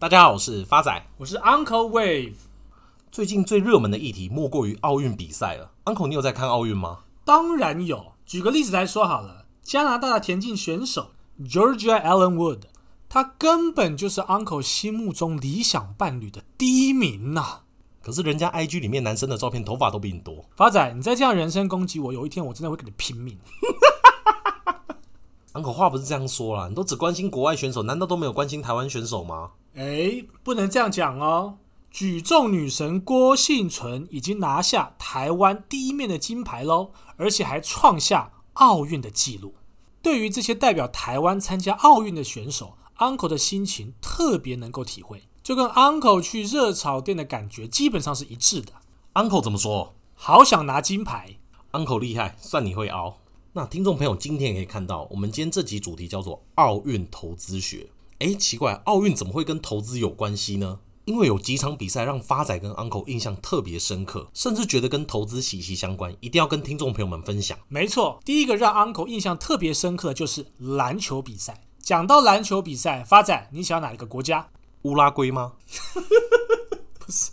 大家好，我是发仔，我是 Uncle Wave。最近最热门的议题莫过于奥运比赛了。Uncle，你有在看奥运吗？当然有。举个例子来说好了，加拿大的田径选手 Georgia Allen Wood，他根本就是 Uncle 心目中理想伴侣的第一名呐、啊。可是人家 IG 里面男生的照片头发都比你多。发仔，你再这样人身攻击我，有一天我真的会跟你拼命。Uncle 话不是这样说啦，你都只关心国外选手，难道都没有关心台湾选手吗？哎，不能这样讲哦。举重女神郭幸存已经拿下台湾第一面的金牌喽，而且还创下奥运的纪录。对于这些代表台湾参加奥运的选手，Uncle 的心情特别能够体会，就跟 Uncle 去热炒店的感觉基本上是一致的。Uncle 怎么说？好想拿金牌。Uncle 厉害，算你会熬。那听众朋友今天也可以看到，我们今天这集主题叫做奥运投资学。哎，奇怪，奥运怎么会跟投资有关系呢？因为有几场比赛让发仔跟 Uncle 印象特别深刻，甚至觉得跟投资息息相关，一定要跟听众朋友们分享。没错，第一个让 Uncle 印象特别深刻的就是篮球比赛。讲到篮球比赛，发仔，你想要哪一个国家？乌拉圭吗？不是，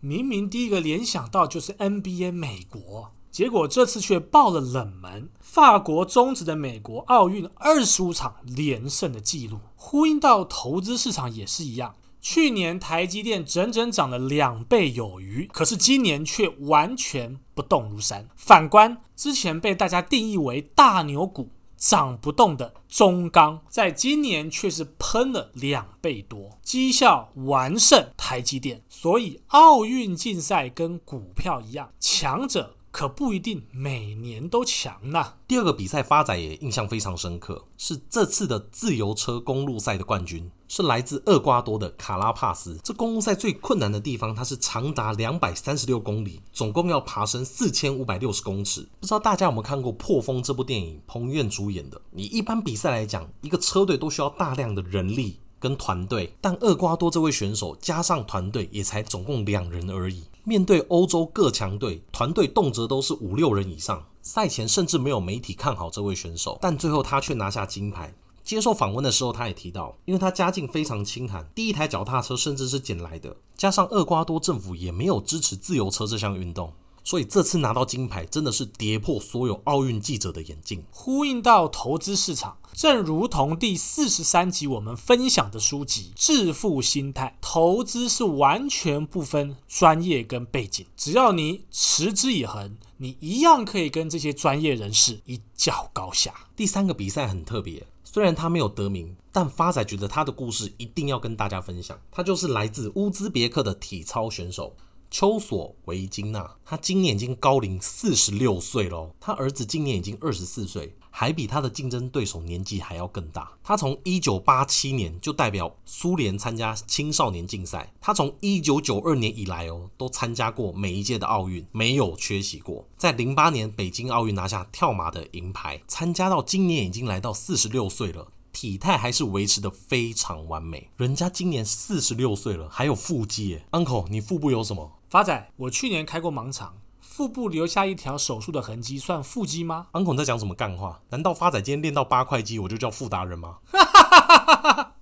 明明第一个联想到就是 NBA 美国，结果这次却爆了冷门，法国终止的美国奥运二十五场连胜的记录，呼应到投资市场也是一样。去年台积电整整涨了两倍有余，可是今年却完全不动如山。反观之前被大家定义为大牛股、涨不动的中钢，在今年却是喷了两倍多，绩效完胜台积电。所以奥运竞赛跟股票一样，强者。可不一定每年都强呐。第二个比赛发仔也印象非常深刻，是这次的自由车公路赛的冠军是来自厄瓜多的卡拉帕斯。这公路赛最困难的地方，它是长达两百三十六公里，总共要爬升四千五百六十公尺。不知道大家有没有看过《破风》这部电影，彭于晏主演的。你一般比赛来讲，一个车队都需要大量的人力跟团队，但厄瓜多这位选手加上团队也才总共两人而已。面对欧洲各强队，团队动辄都是五六人以上。赛前甚至没有媒体看好这位选手，但最后他却拿下金牌。接受访问的时候，他也提到，因为他家境非常清寒，第一台脚踏车甚至是捡来的，加上厄瓜多政府也没有支持自由车这项运动。所以这次拿到金牌真的是跌破所有奥运记者的眼镜。呼应到投资市场，正如同第四十三集我们分享的书籍《致富心态》，投资是完全不分专业跟背景，只要你持之以恒，你一样可以跟这些专业人士一较高下。第三个比赛很特别，虽然他没有得名，但发仔觉得他的故事一定要跟大家分享。他就是来自乌兹别克的体操选手。丘索维金娜，他今年已经高龄四十六岁了。他儿子今年已经二十四岁，还比他的竞争对手年纪还要更大。他从一九八七年就代表苏联参加青少年竞赛。他从一九九二年以来哦，都参加过每一届的奥运，没有缺席过。在零八年北京奥运拿下跳马的银牌，参加到今年已经来到四十六岁了，体态还是维持得非常完美。人家今年四十六岁了，还有腹肌耶。Uncle，你腹部有什么？发仔，我去年开过盲肠，腹部留下一条手术的痕迹，算腹肌吗？Uncle 在讲什么干话？难道发仔今天练到八块肌，我就叫腹达人吗？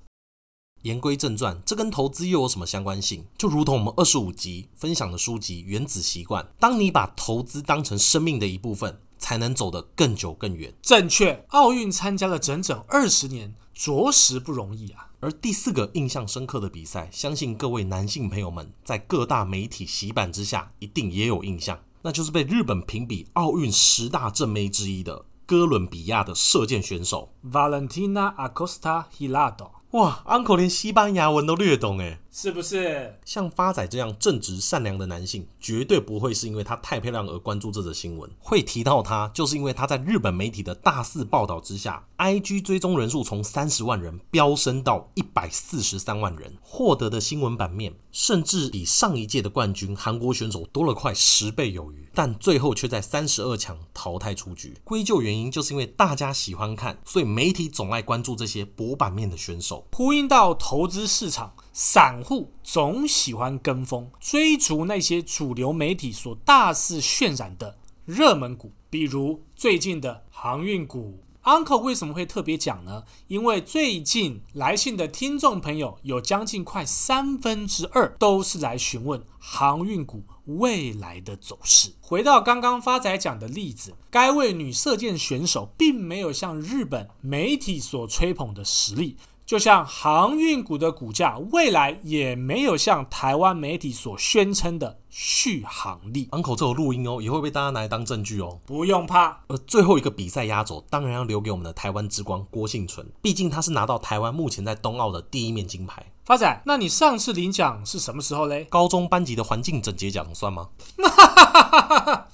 言归正传，这跟投资又有什么相关性？就如同我们二十五集分享的书籍《原子习惯》，当你把投资当成生命的一部分，才能走得更久更远。正确，奥运参加了整整二十年，着实不容易啊。而第四个印象深刻的比赛，相信各位男性朋友们在各大媒体洗版之下，一定也有印象，那就是被日本评比奥运十大正妹之一的哥伦比亚的射箭选手 Valentina Acosta Hilado。哇，Uncle 连西班牙文都略懂诶。是不是像发仔这样正直善良的男性，绝对不会是因为他太漂亮而关注这则新闻。会提到他，就是因为他在日本媒体的大肆报道之下，IG 追踪人数从三十万人飙升到一百四十三万人，获得的新闻版面甚至比上一届的冠军韩国选手多了快十倍有余。但最后却在三十二强淘汰出局。归咎原因就是因为大家喜欢看，所以媒体总爱关注这些博版面的选手。呼应到投资市场。散户总喜欢跟风追逐那些主流媒体所大肆渲染的热门股，比如最近的航运股、Uncle 为什么会特别讲呢？因为最近来信的听众朋友有将近快三分之二都是来询问航运股未来的走势。回到刚刚发仔讲的例子，该位女射箭选手并没有像日本媒体所吹捧的实力。就像航运股的股价，未来也没有像台湾媒体所宣称的续航力。Uncle 这有录音哦，也会被大家拿来当证据哦。不用怕。而最后一个比赛压轴，当然要留给我们的台湾之光郭幸存，毕竟他是拿到台湾目前在冬奥的第一面金牌。发仔，那你上次领奖是什么时候嘞？高中班级的环境整洁奖算吗？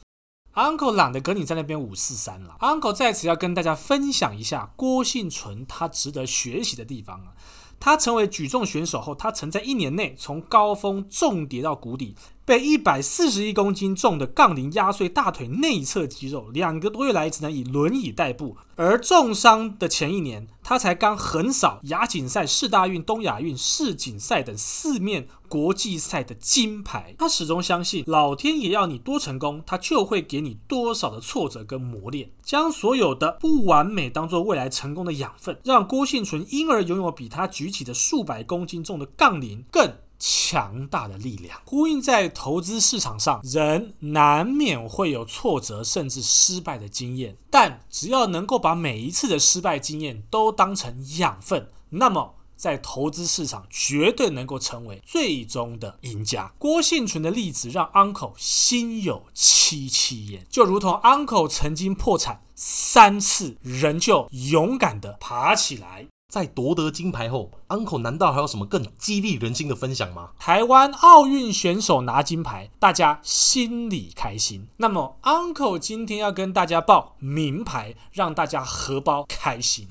Uncle 懒得跟你在那边五四三了。Uncle 在此要跟大家分享一下郭信纯他值得学习的地方啊。他成为举重选手后，他曾在一年内从高峰重跌到谷底。被一百四十一公斤重的杠铃压碎大腿内侧肌肉，两个多月来只能以轮椅代步。而重伤的前一年，他才刚横扫亚锦赛、世大运、东亚运、世锦赛等四面国际赛的金牌。他始终相信，老天爷要你多成功，他就会给你多少的挫折跟磨练，将所有的不完美当做未来成功的养分，让郭婞淳因而拥有比他举起的数百公斤重的杠铃更强大的力量，呼应在投资市场上，人难免会有挫折甚至失败的经验，但只要能够把每一次的失败经验都当成养分，那么在投资市场绝对能够成为最终的赢家。郭幸存的例子让 Uncle 心有戚戚焉，就如同 Uncle 曾经破产三次，仍旧勇敢地爬起来。在夺得金牌后，Uncle 难道还有什么更激励人心的分享吗？台湾奥运选手拿金牌，大家心里开心。那么，Uncle 今天要跟大家报名牌，让大家荷包开心。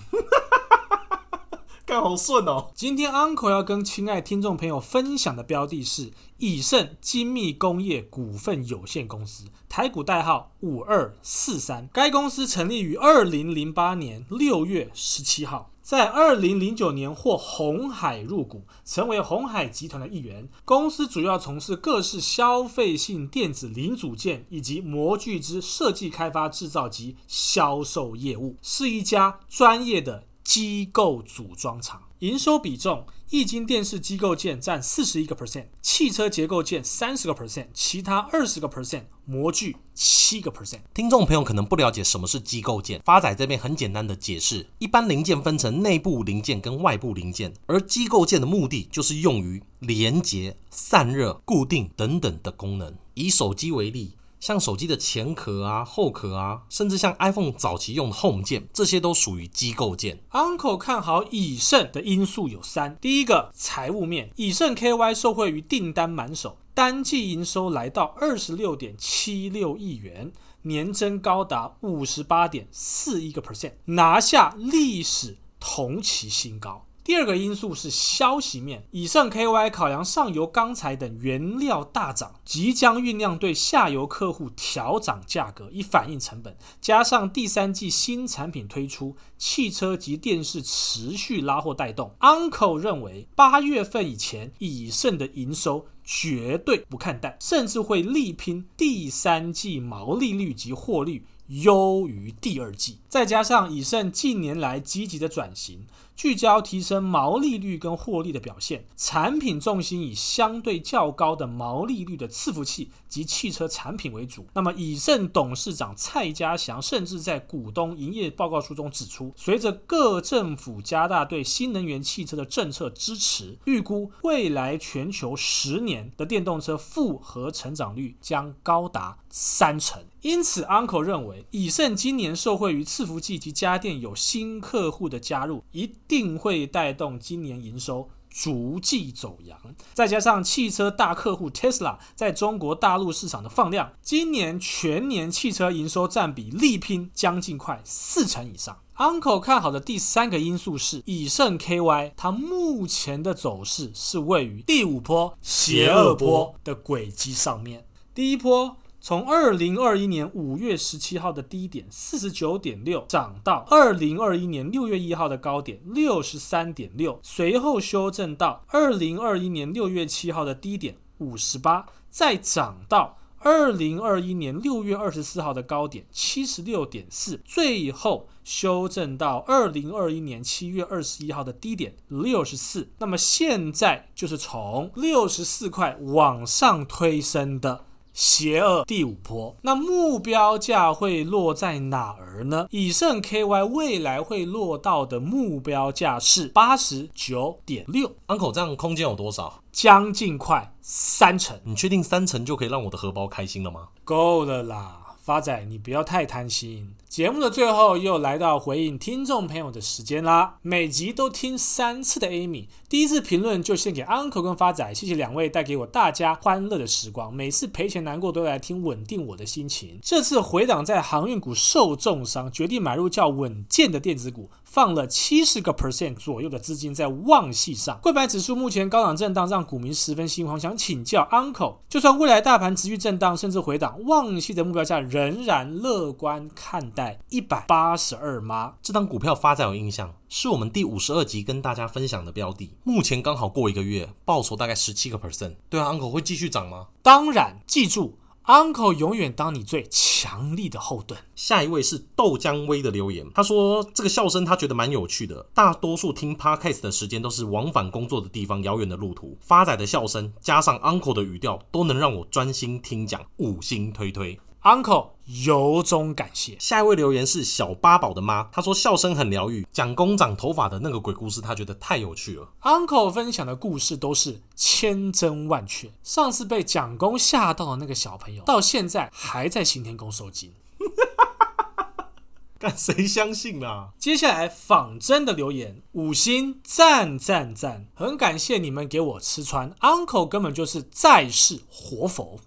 干好顺哦！今天 Uncle 要跟亲爱听众朋友分享的标的是以盛精密工业股份有限公司，台股代号五二四三。该公司成立于二零零八年六月十七号。在二零零九年获鸿海入股，成为鸿海集团的一员。公司主要从事各式消费性电子零组件以及模具之设计、开发、制造及销售业务，是一家专业的机构组装厂。营收比重。液晶电视机构件占四十一个 percent，汽车结构件三十个 percent，其他二十个 percent，模具七个 percent。听众朋友可能不了解什么是机构件，发仔这边很简单的解释：一般零件分成内部零件跟外部零件，而机构件的目的就是用于连接、散热、固定等等的功能。以手机为例。像手机的前壳啊、后壳啊，甚至像 iPhone 早期用的 Home 键，这些都属于机构件。Uncle 看好以盛的因素有三：第一个，财务面，以盛 KY 受惠于订单满手，单季营收来到二十六点七六亿元，年增高达五十八点四一个 percent，拿下历史同期新高。第二个因素是消息面，以盛 KY 考量上游钢材等原料大涨，即将酝酿对下游客户调涨价格以反映成本，加上第三季新产品推出，汽车及电视持续拉货带动。Uncle 认为八月份以前以盛的营收绝对不看淡，甚至会力拼第三季毛利率及获利优于第二季，再加上以盛近年来积极的转型。聚焦提升毛利率跟获利的表现，产品重心以相对较高的毛利率的伺服器及汽车产品为主。那么，以盛董事长蔡家祥甚至在股东营业报告书中指出，随着各政府加大对新能源汽车的政策支持，预估未来全球十年的电动车复合成长率将高达三成。因此，Uncle 认为以盛今年受惠于伺服器及家电有新客户的加入，一定会带动今年营收逐季走扬。再加上汽车大客户 Tesla 在中国大陆市场的放量，今年全年汽车营收占比力拼将近快四成以上。Uncle 看好的第三个因素是以盛 KY，它目前的走势是位于第五波邪恶波的轨迹上面，第一波。从二零二一年五月十七号的低点四十九点六涨到二零二一年六月一号的高点六十三点六，随后修正到二零二一年六月七号的低点五十八，再涨到二零二一年六月二十四号的高点七十六点四，最后修正到二零二一年七月二十一号的低点六十四。那么现在就是从六十四块往上推升的。邪恶第五波，那目标价会落在哪儿呢？以盛 KY 未来会落到的目标价是八十九点六。Uncle，这样空间有多少？将近快三成。你确定三成就可以让我的荷包开心了吗？够了啦。发仔，你不要太贪心。节目的最后又来到回应听众朋友的时间啦。每集都听三次的 Amy，第一次评论就献给 Uncle 跟发仔，谢谢两位带给我大家欢乐的时光。每次赔钱难过都来听，稳定我的心情。这次回档在航运股受重伤，决定买入较稳健的电子股。放了七十个 percent 左右的资金在旺系上，贵白指数目前高档震荡，让股民十分心慌。想请教 Uncle，就算未来大盘持续震荡，甚至回档，旺系的目标价仍然乐观看待一百八十二吗？这档股票发仔有印象，是我们第五十二集跟大家分享的标的，目前刚好过一个月，报酬大概十七个 percent。对啊，Uncle 会继续涨吗？当然，记住。Uncle 永远当你最强力的后盾。下一位是豆浆威的留言，他说这个笑声他觉得蛮有趣的。大多数听 Podcast 的时间都是往返工作的地方，遥远的路途。发仔的笑声加上 Uncle 的语调，都能让我专心听讲，五星推推。Uncle 由衷感谢。下一位留言是小八宝的妈，她说笑声很疗愈，讲公长头发的那个鬼故事，她觉得太有趣了。Uncle 分享的故事都是千真万确。上次被蒋公吓到的那个小朋友，到现在还在行天宫收惊。干谁相信啊？接下来仿真的留言，五星赞赞赞，很感谢你们给我吃穿。Uncle 根本就是在世活佛。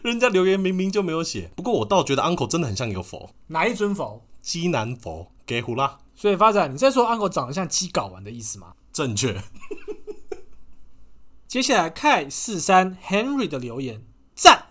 人家留言明明就没有写，不过我倒觉得 Uncle 真的很像一个佛。哪一尊佛？鸡南佛，给胡啦。所以发展，你在说 Uncle 长得像鸡睾丸的意思吗？正确。接下来，K 四三 Henry 的留言，赞。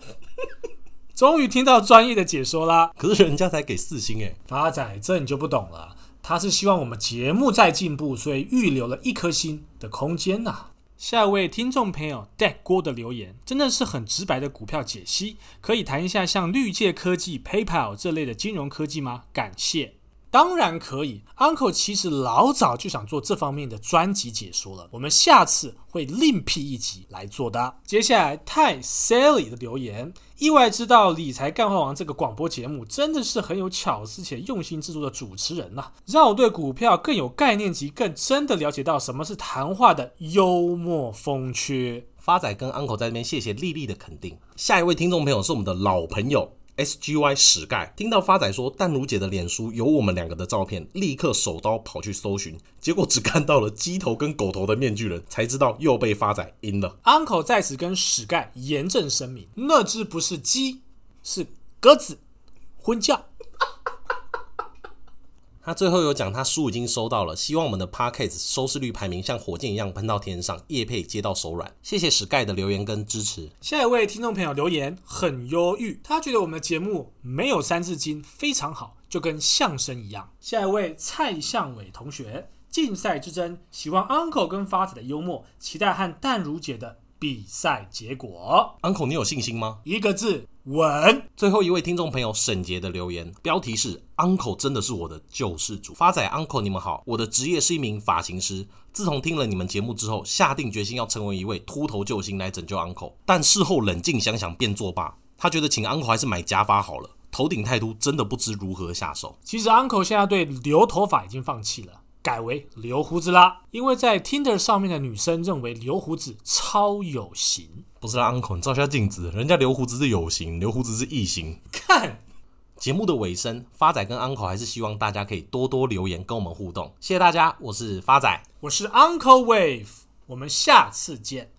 终于听到专业的解说啦。可是人家才给四星诶。发仔，这你就不懂了。他是希望我们节目再进步，所以预留了一颗星的空间呐、啊。下一位听众朋友 Dead 郭的留言真的是很直白的股票解析，可以谈一下像绿界科技、PayPal 这类的金融科技吗？感谢。当然可以，Uncle 其实老早就想做这方面的专辑解说了，我们下次会另辟一集来做的。接下来太 Sally 的留言，意外知道理财干货王这个广播节目真的是很有巧思且用心制作的主持人呐、让我对股票更有概念及更真的了解到什么是谈话的幽默风趣。发仔跟 Uncle 在这边谢谢丽丽的肯定。下一位听众朋友是我们的老朋友。S G Y 史盖听到发仔说淡如姐的脸书有我们两个的照片，立刻手刀跑去搜寻，结果只看到了鸡头跟狗头的面具人，才知道又被发仔阴了。Uncle 在此跟史盖严正声明，那只不是鸡，是鸽子，婚嫁。他最后有讲，他书已经收到了，希望我们的 Podcast 收视率排名像火箭一样喷到天上，叶配接到手软。谢谢史盖的留言跟支持。下一位听众朋友留言很忧郁，他觉得我们的节目没有三字经，非常好，就跟相声一样。下一位蔡向伟同学，竞赛之争，希望 Uncle 跟发仔的幽默，期待和淡如姐的比赛结果。Uncle，你有信心吗？一个字。稳。最后一位听众朋友沈杰的留言，标题是 “Uncle 真的是我的救世主”。发仔 Uncle，你们好，我的职业是一名发型师。自从听了你们节目之后，下定决心要成为一位秃头救星来拯救 Uncle。但事后冷静想想，便作罢。他觉得请 Uncle 还是买假发好了，头顶太秃，真的不知如何下手。其实 Uncle 现在对留头发已经放弃了。改为留胡子啦，因为在 Tinder 上面的女生认为留胡子超有型。不是啦，Uncle，你照下镜子，人家留胡子是有型，留胡子是异型。看节目的尾声，发仔跟 Uncle 还是希望大家可以多多留言跟我们互动，谢谢大家，我是发仔，我是 Uncle Wave，我们下次见。